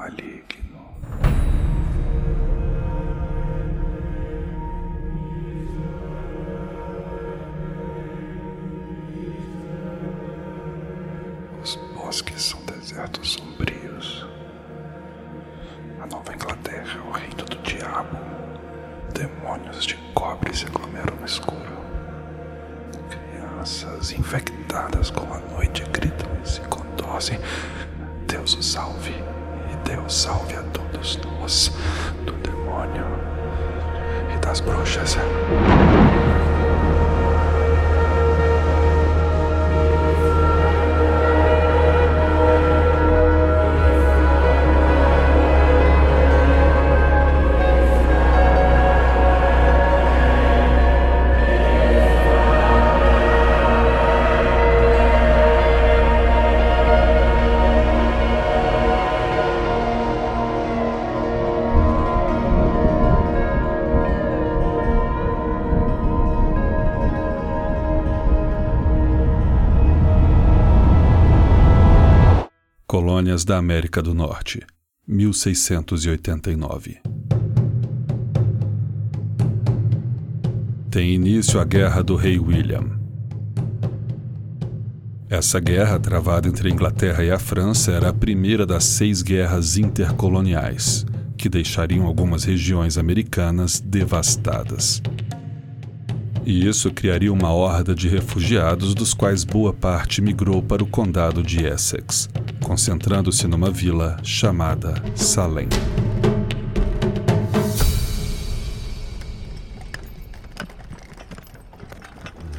علی Colônias da América do Norte, 1689. Tem início a Guerra do Rei William. Essa guerra, travada entre a Inglaterra e a França, era a primeira das seis guerras intercoloniais, que deixariam algumas regiões americanas devastadas. E isso criaria uma horda de refugiados, dos quais boa parte migrou para o condado de Essex, concentrando-se numa vila chamada Salem.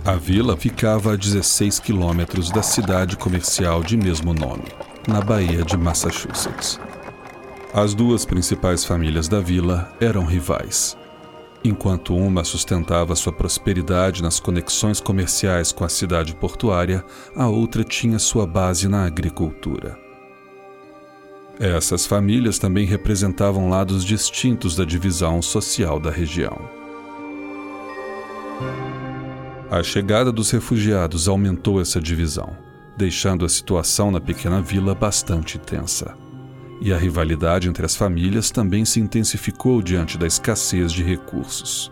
A vila ficava a 16 quilômetros da cidade comercial de mesmo nome, na Baía de Massachusetts. As duas principais famílias da vila eram rivais. Enquanto uma sustentava sua prosperidade nas conexões comerciais com a cidade portuária, a outra tinha sua base na agricultura. Essas famílias também representavam lados distintos da divisão social da região. A chegada dos refugiados aumentou essa divisão, deixando a situação na pequena vila bastante tensa. E a rivalidade entre as famílias também se intensificou diante da escassez de recursos.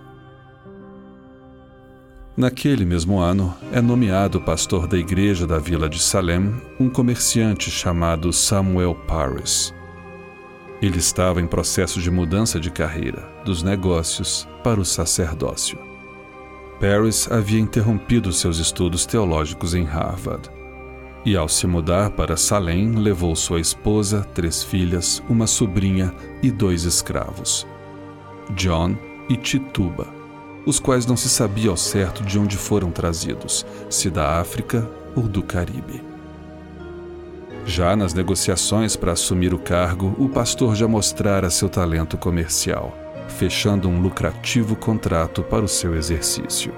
Naquele mesmo ano, é nomeado pastor da igreja da vila de Salem um comerciante chamado Samuel Paris. Ele estava em processo de mudança de carreira, dos negócios para o sacerdócio. Paris havia interrompido seus estudos teológicos em Harvard. E ao se mudar para Salem, levou sua esposa, três filhas, uma sobrinha e dois escravos, John e Tituba os quais não se sabia ao certo de onde foram trazidos, se da África ou do Caribe. Já nas negociações para assumir o cargo, o pastor já mostrara seu talento comercial, fechando um lucrativo contrato para o seu exercício.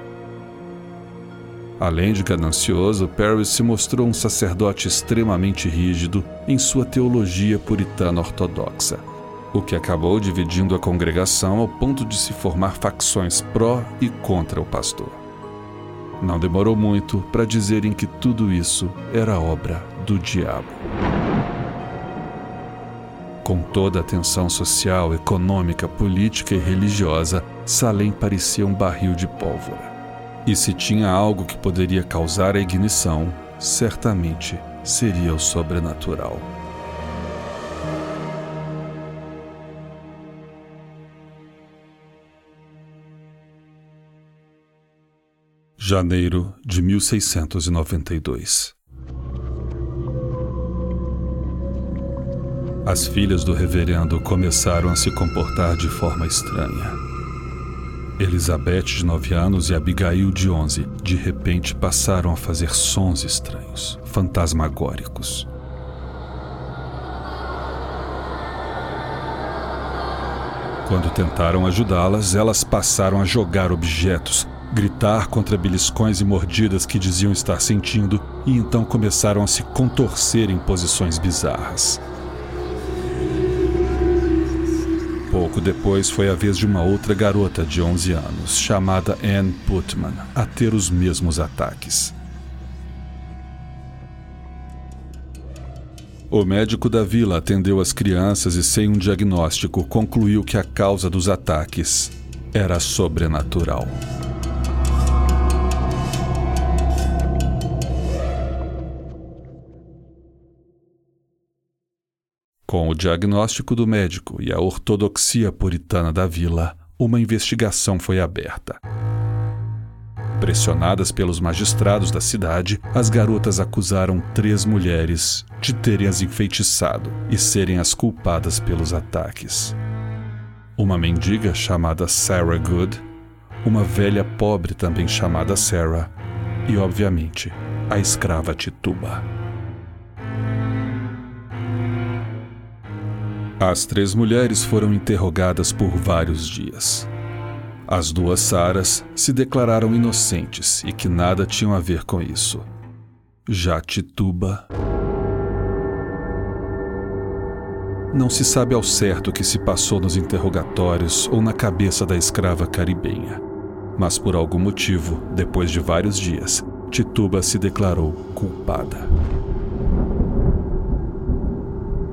Além de ganancioso, Paris se mostrou um sacerdote extremamente rígido em sua teologia puritana ortodoxa o que acabou dividindo a congregação ao ponto de se formar facções pró e contra o pastor. Não demorou muito para dizerem que tudo isso era obra do diabo. Com toda a tensão social, econômica, política e religiosa, Salem parecia um barril de pólvora. E se tinha algo que poderia causar a ignição, certamente seria o sobrenatural. Janeiro de 1692. As filhas do reverendo começaram a se comportar de forma estranha. Elizabeth, de 9 anos, e Abigail, de 11, de repente passaram a fazer sons estranhos, fantasmagóricos. Quando tentaram ajudá-las, elas passaram a jogar objetos, gritar contra beliscões e mordidas que diziam estar sentindo e então começaram a se contorcer em posições bizarras. Pouco depois foi a vez de uma outra garota de 11 anos, chamada Anne Putman, a ter os mesmos ataques. O médico da vila atendeu as crianças e, sem um diagnóstico, concluiu que a causa dos ataques era sobrenatural. Com o diagnóstico do médico e a ortodoxia puritana da vila, uma investigação foi aberta. Pressionadas pelos magistrados da cidade, as garotas acusaram três mulheres de terem as enfeitiçado e serem as culpadas pelos ataques. Uma mendiga chamada Sarah Good, uma velha pobre também chamada Sarah e, obviamente, a escrava Tituba. As três mulheres foram interrogadas por vários dias. As duas Saras se declararam inocentes e que nada tinham a ver com isso. Já Tituba. Não se sabe ao certo o que se passou nos interrogatórios ou na cabeça da escrava caribenha. Mas por algum motivo, depois de vários dias, Tituba se declarou culpada.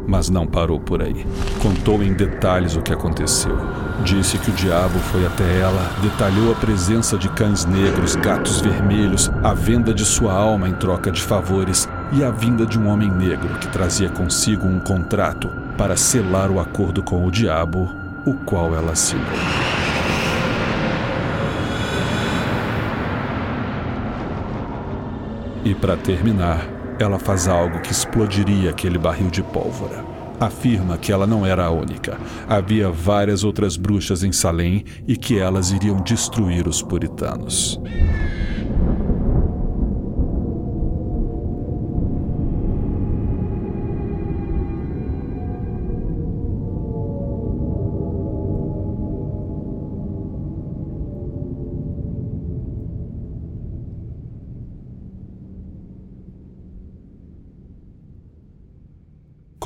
Mas não parou por aí. Contou em detalhes o que aconteceu. Disse que o diabo foi até ela, detalhou a presença de cães negros, gatos vermelhos, a venda de sua alma em troca de favores e a vinda de um homem negro que trazia consigo um contrato para selar o acordo com o diabo, o qual ela assinou. E para terminar, ela faz algo que explodiria aquele barril de pólvora. Afirma que ela não era a única. Havia várias outras bruxas em Salem e que elas iriam destruir os puritanos.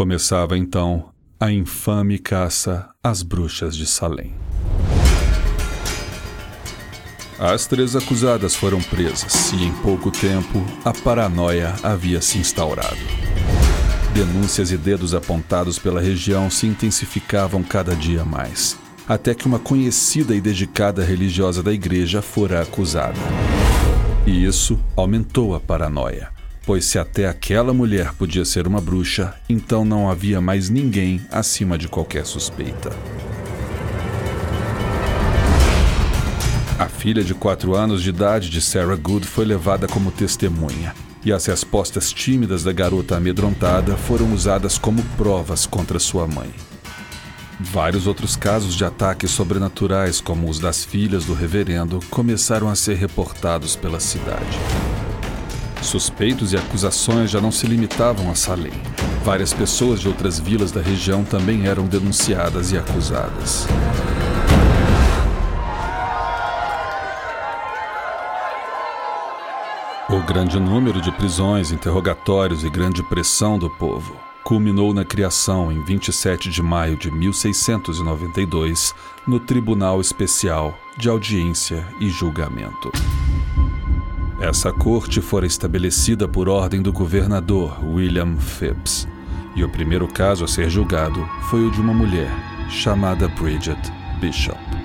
Começava então a infame caça às bruxas de Salem. As três acusadas foram presas e, em pouco tempo, a paranoia havia se instaurado. Denúncias e dedos apontados pela região se intensificavam cada dia mais, até que uma conhecida e dedicada religiosa da igreja fora acusada. E isso aumentou a paranoia pois se até aquela mulher podia ser uma bruxa, então não havia mais ninguém acima de qualquer suspeita. A filha de quatro anos de idade de Sarah Good foi levada como testemunha, e as respostas tímidas da garota amedrontada foram usadas como provas contra sua mãe. Vários outros casos de ataques sobrenaturais, como os das filhas do reverendo, começaram a ser reportados pela cidade. Suspeitos e acusações já não se limitavam a Salem. Várias pessoas de outras vilas da região também eram denunciadas e acusadas. O grande número de prisões, interrogatórios e grande pressão do povo culminou na criação, em 27 de maio de 1692, no Tribunal Especial de Audiência e Julgamento. Essa corte fora estabelecida por ordem do governador William Phips, e o primeiro caso a ser julgado foi o de uma mulher chamada Bridget Bishop.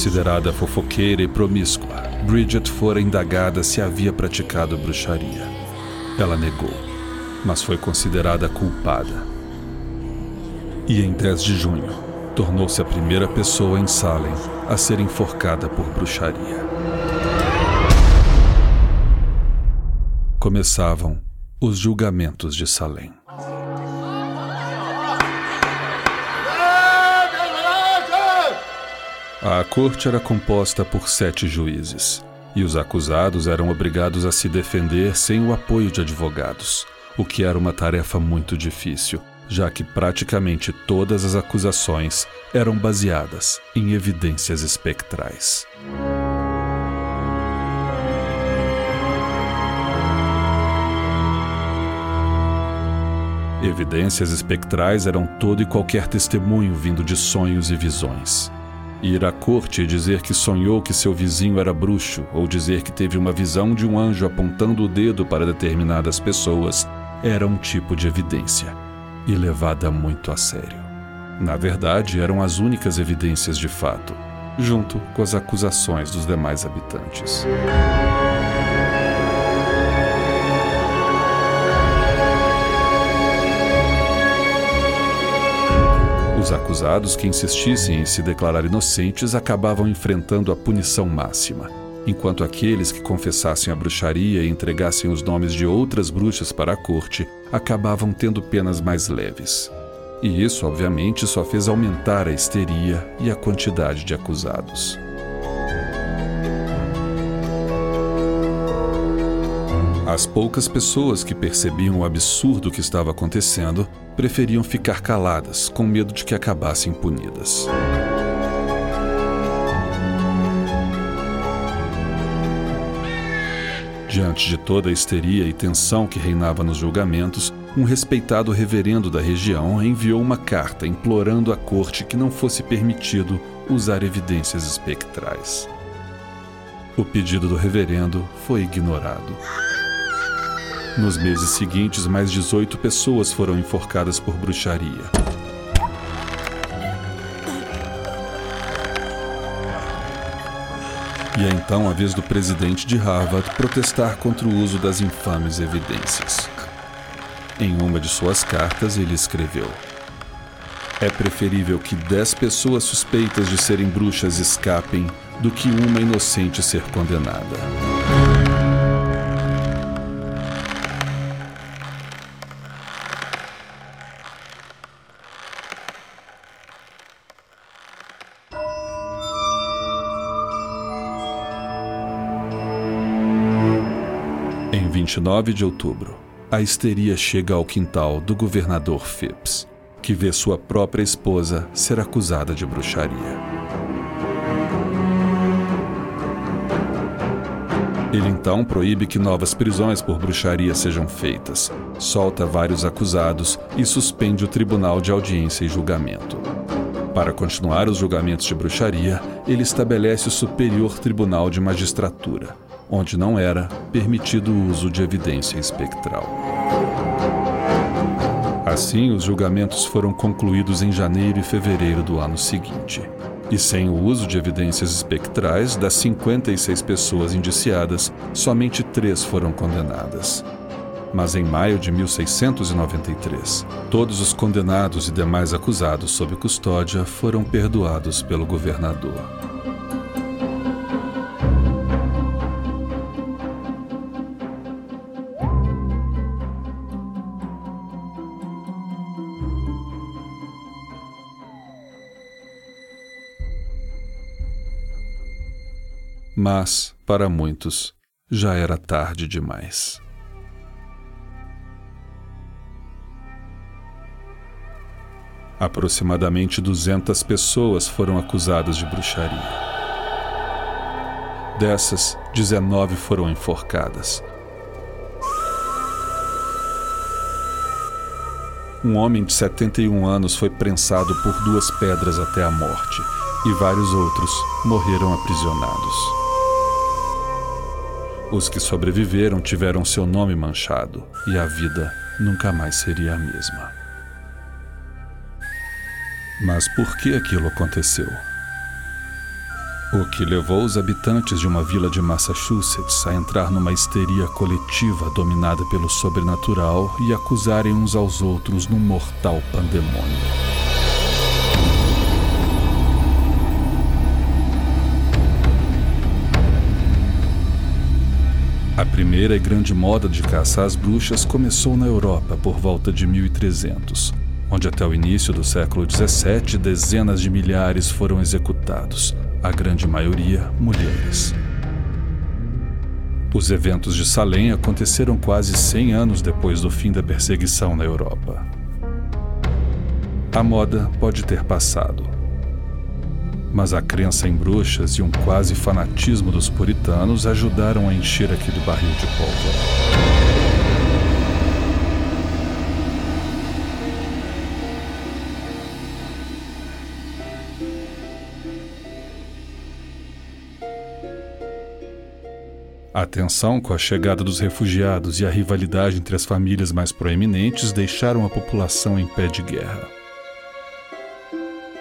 Considerada fofoqueira e promíscua, Bridget fora indagada se havia praticado bruxaria. Ela negou, mas foi considerada culpada. E em 10 de junho, tornou-se a primeira pessoa em Salem a ser enforcada por bruxaria. Começavam os julgamentos de Salem. A corte era composta por sete juízes, e os acusados eram obrigados a se defender sem o apoio de advogados, o que era uma tarefa muito difícil, já que praticamente todas as acusações eram baseadas em evidências espectrais. Evidências espectrais eram todo e qualquer testemunho vindo de sonhos e visões. Ir à corte e dizer que sonhou que seu vizinho era bruxo, ou dizer que teve uma visão de um anjo apontando o dedo para determinadas pessoas, era um tipo de evidência, e levada muito a sério. Na verdade, eram as únicas evidências de fato, junto com as acusações dos demais habitantes. Os acusados que insistissem em se declarar inocentes acabavam enfrentando a punição máxima, enquanto aqueles que confessassem a bruxaria e entregassem os nomes de outras bruxas para a corte acabavam tendo penas mais leves. E isso, obviamente, só fez aumentar a histeria e a quantidade de acusados. As poucas pessoas que percebiam o absurdo que estava acontecendo preferiam ficar caladas, com medo de que acabassem punidas. Diante de toda a histeria e tensão que reinava nos julgamentos, um respeitado reverendo da região enviou uma carta implorando à corte que não fosse permitido usar evidências espectrais. O pedido do reverendo foi ignorado. Nos meses seguintes, mais 18 pessoas foram enforcadas por bruxaria. E é então a vez do presidente de Harvard protestar contra o uso das infames evidências. Em uma de suas cartas, ele escreveu: É preferível que dez pessoas suspeitas de serem bruxas escapem do que uma inocente ser condenada. 29 de outubro, a histeria chega ao quintal do governador Phipps, que vê sua própria esposa ser acusada de bruxaria. Ele então proíbe que novas prisões por bruxaria sejam feitas, solta vários acusados e suspende o tribunal de audiência e julgamento. Para continuar os julgamentos de bruxaria, ele estabelece o Superior Tribunal de Magistratura, onde não era permitido o uso de evidência espectral. Assim, os julgamentos foram concluídos em janeiro e fevereiro do ano seguinte. E sem o uso de evidências espectrais, das 56 pessoas indiciadas, somente três foram condenadas. Mas em maio de 1693, todos os condenados e demais acusados sob custódia foram perdoados pelo governador. Mas, para muitos, já era tarde demais. Aproximadamente 200 pessoas foram acusadas de bruxaria. Dessas, 19 foram enforcadas. Um homem de 71 anos foi prensado por duas pedras até a morte, e vários outros morreram aprisionados. Os que sobreviveram tiveram seu nome manchado e a vida nunca mais seria a mesma. Mas por que aquilo aconteceu? O que levou os habitantes de uma vila de Massachusetts a entrar numa histeria coletiva dominada pelo sobrenatural e acusarem uns aos outros num mortal pandemônio. Primeira e grande moda de caça às bruxas começou na Europa por volta de 1300, onde até o início do século XVII dezenas de milhares foram executados, a grande maioria mulheres. Os eventos de Salem aconteceram quase 100 anos depois do fim da perseguição na Europa. A moda pode ter passado, mas a crença em bruxas e um quase fanatismo dos puritanos ajudaram a encher aquele barril de pólvora. A tensão com a chegada dos refugiados e a rivalidade entre as famílias mais proeminentes deixaram a população em pé de guerra.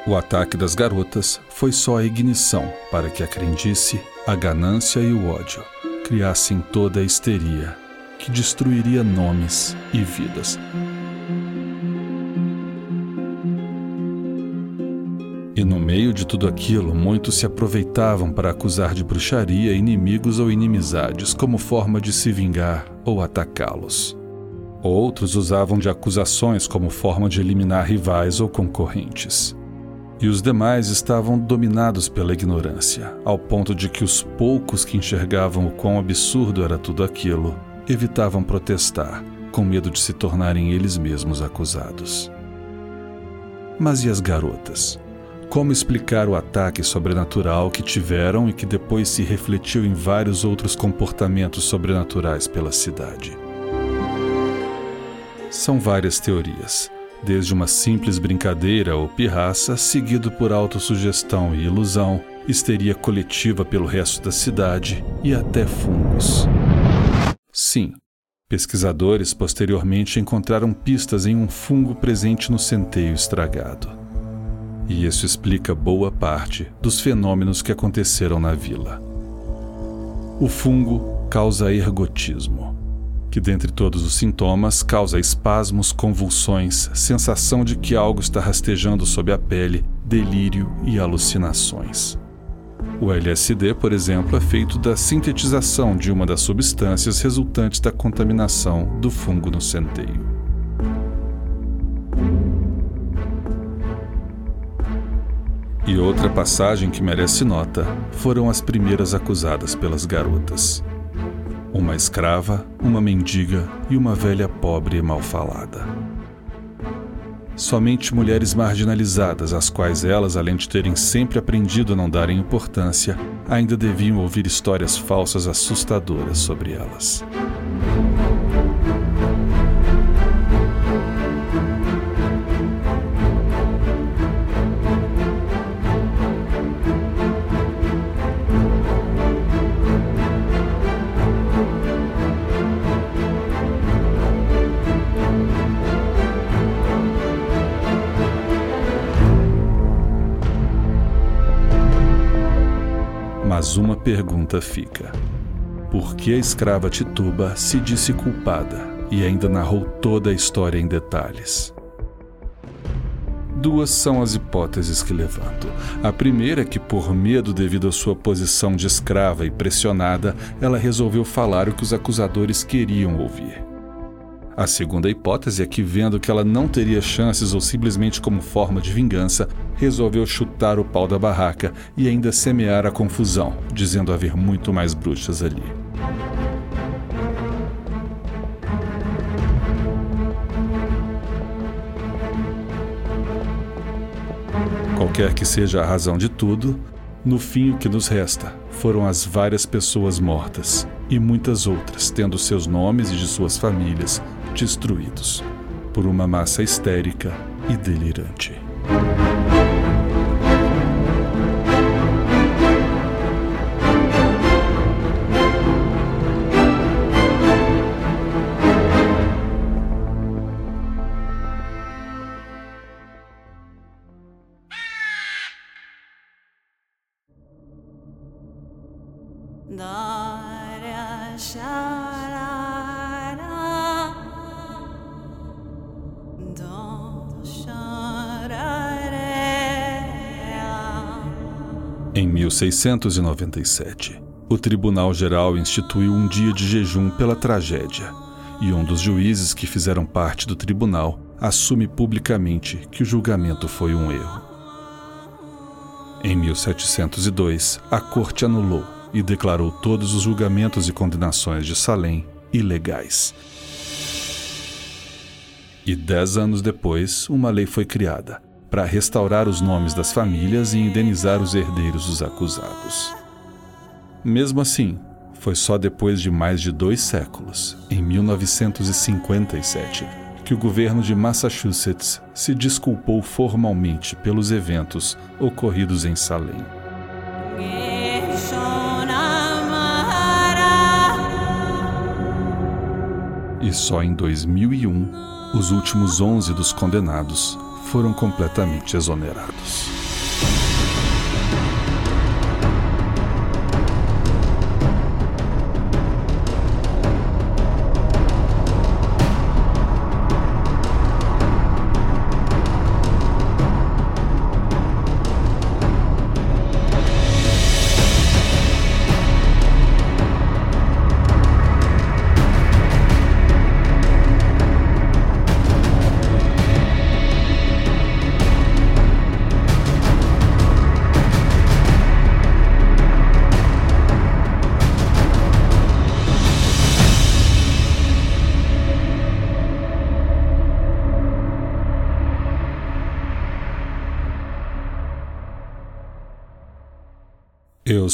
O ataque das garotas foi só a ignição para que a crendice, a ganância e o ódio criassem toda a histeria que destruiria nomes e vidas. E no meio de tudo aquilo, muitos se aproveitavam para acusar de bruxaria inimigos ou inimizades como forma de se vingar ou atacá-los. Outros usavam de acusações como forma de eliminar rivais ou concorrentes. E os demais estavam dominados pela ignorância, ao ponto de que os poucos que enxergavam o quão absurdo era tudo aquilo evitavam protestar, com medo de se tornarem eles mesmos acusados. Mas e as garotas? Como explicar o ataque sobrenatural que tiveram e que depois se refletiu em vários outros comportamentos sobrenaturais pela cidade? São várias teorias, desde uma simples brincadeira ou pirraça, seguido por autossugestão e ilusão, histeria coletiva pelo resto da cidade e até fungos. Sim, pesquisadores posteriormente encontraram pistas em um fungo presente no centeio estragado e isso explica boa parte dos fenômenos que aconteceram na vila. O fungo causa ergotismo, que dentre todos os sintomas causa espasmos, convulsões, sensação de que algo está rastejando sob a pele, delírio e alucinações. O LSD, por exemplo, é feito da sintetização de uma das substâncias resultantes da contaminação do fungo no centeio. E outra passagem que merece nota foram as primeiras acusadas pelas garotas. Uma escrava, uma mendiga e uma velha pobre e mal falada. Somente mulheres marginalizadas, às quais elas, além de terem sempre aprendido a não darem importância, ainda deviam ouvir histórias falsas assustadoras sobre elas. Mas uma pergunta fica: por que a escrava Tituba se disse culpada e ainda narrou toda a história em detalhes? Duas são as hipóteses que levanto. A primeira é que, por medo devido à sua posição de escrava e pressionada, ela resolveu falar o que os acusadores queriam ouvir. A segunda hipótese é que, vendo que ela não teria chances ou simplesmente como forma de vingança, resolveu chutar o pau da barraca e ainda semear a confusão, dizendo haver muito mais bruxas ali. Qualquer que seja a razão de tudo, no fim o que nos resta foram as várias pessoas mortas e muitas outras tendo seus nomes e de suas famílias destruídos por uma massa histérica e delirante. 1697, o Tribunal Geral instituiu um dia de jejum pela tragédia, e um dos juízes que fizeram parte do tribunal assume publicamente que o julgamento foi um erro. Em 1702, a corte anulou e declarou todos os julgamentos e condenações de Salem ilegais. E dez anos depois, uma lei foi criada, para restaurar os nomes das famílias e indenizar os herdeiros dos acusados. Mesmo assim, foi só depois de mais de dois séculos, em 1957, que o governo de Massachusetts se desculpou formalmente pelos eventos ocorridos em Salem. E só em 2001, os últimos 11 dos condenados foram completamente exonerados.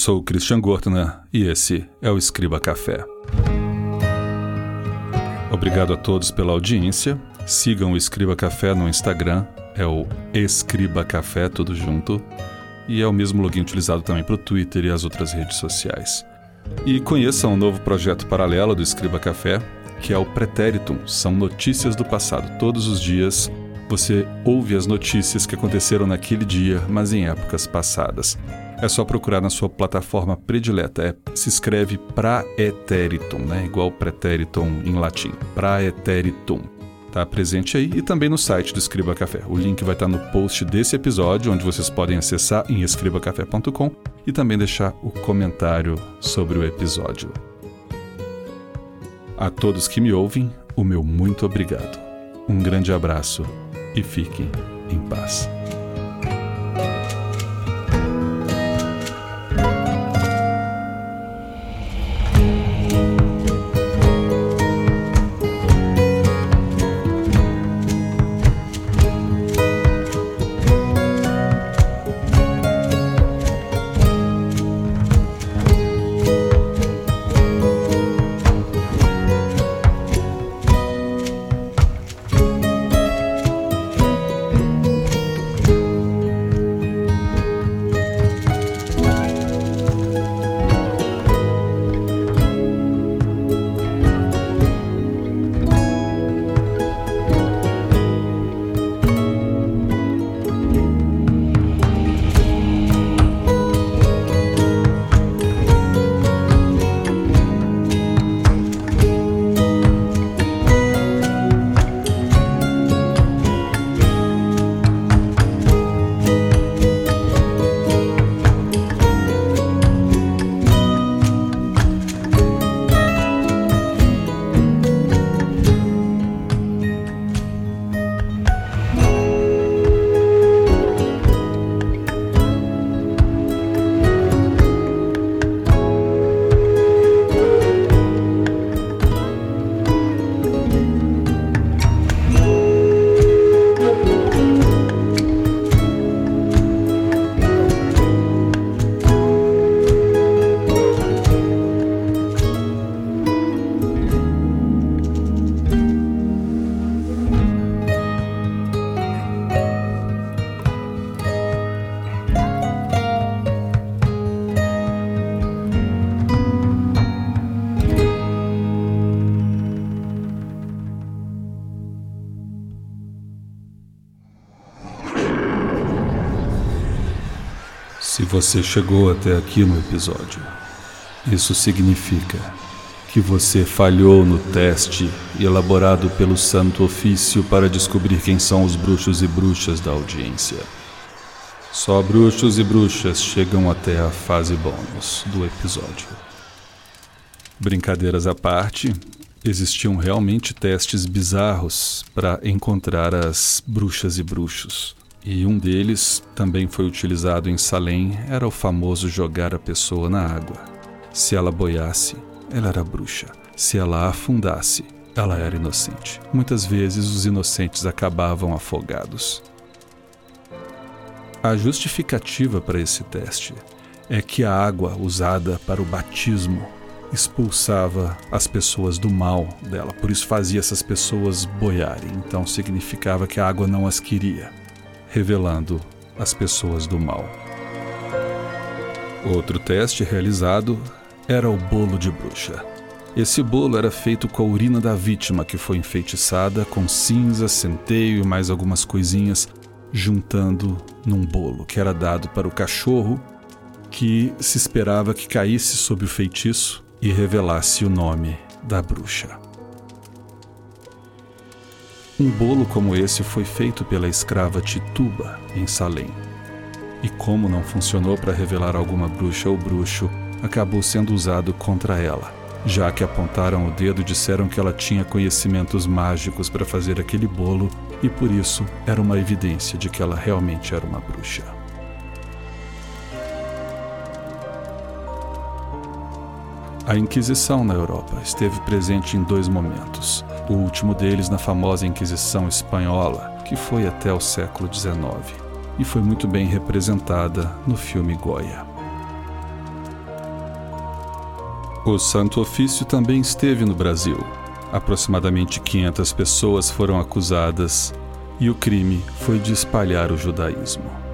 Sou o Christian Gortner e esse é o Escriba Café. Obrigado a todos pela audiência. Sigam o Escriba Café no Instagram, é o Escriba Café tudo junto, e é o mesmo login utilizado também para o Twitter e as outras redes sociais. E conheçam um novo projeto paralelo do Escriba Café, que é o Pretéritum. São notícias do passado. Todos os dias você ouve as notícias que aconteceram naquele dia, mas em épocas passadas. É só procurar na sua plataforma predileta. É, se escreve praeteritum, né? Igual pretéritum em latim. Praeteritum. Tá presente aí e também no site do Escriba Café. O link vai estar no post desse episódio, onde vocês podem acessar em escribacafé.com e também deixar o comentário sobre o episódio. A todos que me ouvem, o meu muito obrigado. Um grande abraço e fiquem em paz. Você chegou até aqui no episódio, isso significa que você falhou no teste elaborado pelo Santo Ofício para descobrir quem são os bruxos e bruxas da audiência. Só bruxos e bruxas chegam até a fase bônus do episódio. Brincadeiras à parte, existiam realmente testes bizarros para encontrar as bruxas e bruxos. E um deles, também foi utilizado em Salem, era o famoso jogar a pessoa na água. Se ela boiasse, ela era bruxa. Se ela afundasse, ela era inocente. Muitas vezes os inocentes acabavam afogados. A justificativa para esse teste é que a água usada para o batismo expulsava as pessoas do mal dela, por isso fazia essas pessoas boiarem. Então significava que a água não as queria, revelando as pessoas do mal. Outro teste realizado era o bolo de bruxa. Esse bolo era feito com a urina da vítima que foi enfeitiçada com cinza, centeio e mais algumas coisinhas, juntando num bolo que era dado para o cachorro que se esperava que caísse sob o feitiço e revelasse o nome da bruxa. Um bolo como esse foi feito pela escrava Tituba, em Salem. E como não funcionou para revelar alguma bruxa ou bruxo, acabou sendo usado contra ela, já que apontaram o dedo e disseram que ela tinha conhecimentos mágicos para fazer aquele bolo e por isso era uma evidência de que ela realmente era uma bruxa. A Inquisição na Europa esteve presente em dois momentos. O último deles na famosa Inquisição Espanhola, que foi até o século XIX, e foi muito bem representada no filme Goya. O Santo Ofício também esteve no Brasil. Aproximadamente 500 pessoas foram acusadas e o crime foi de espalhar o judaísmo.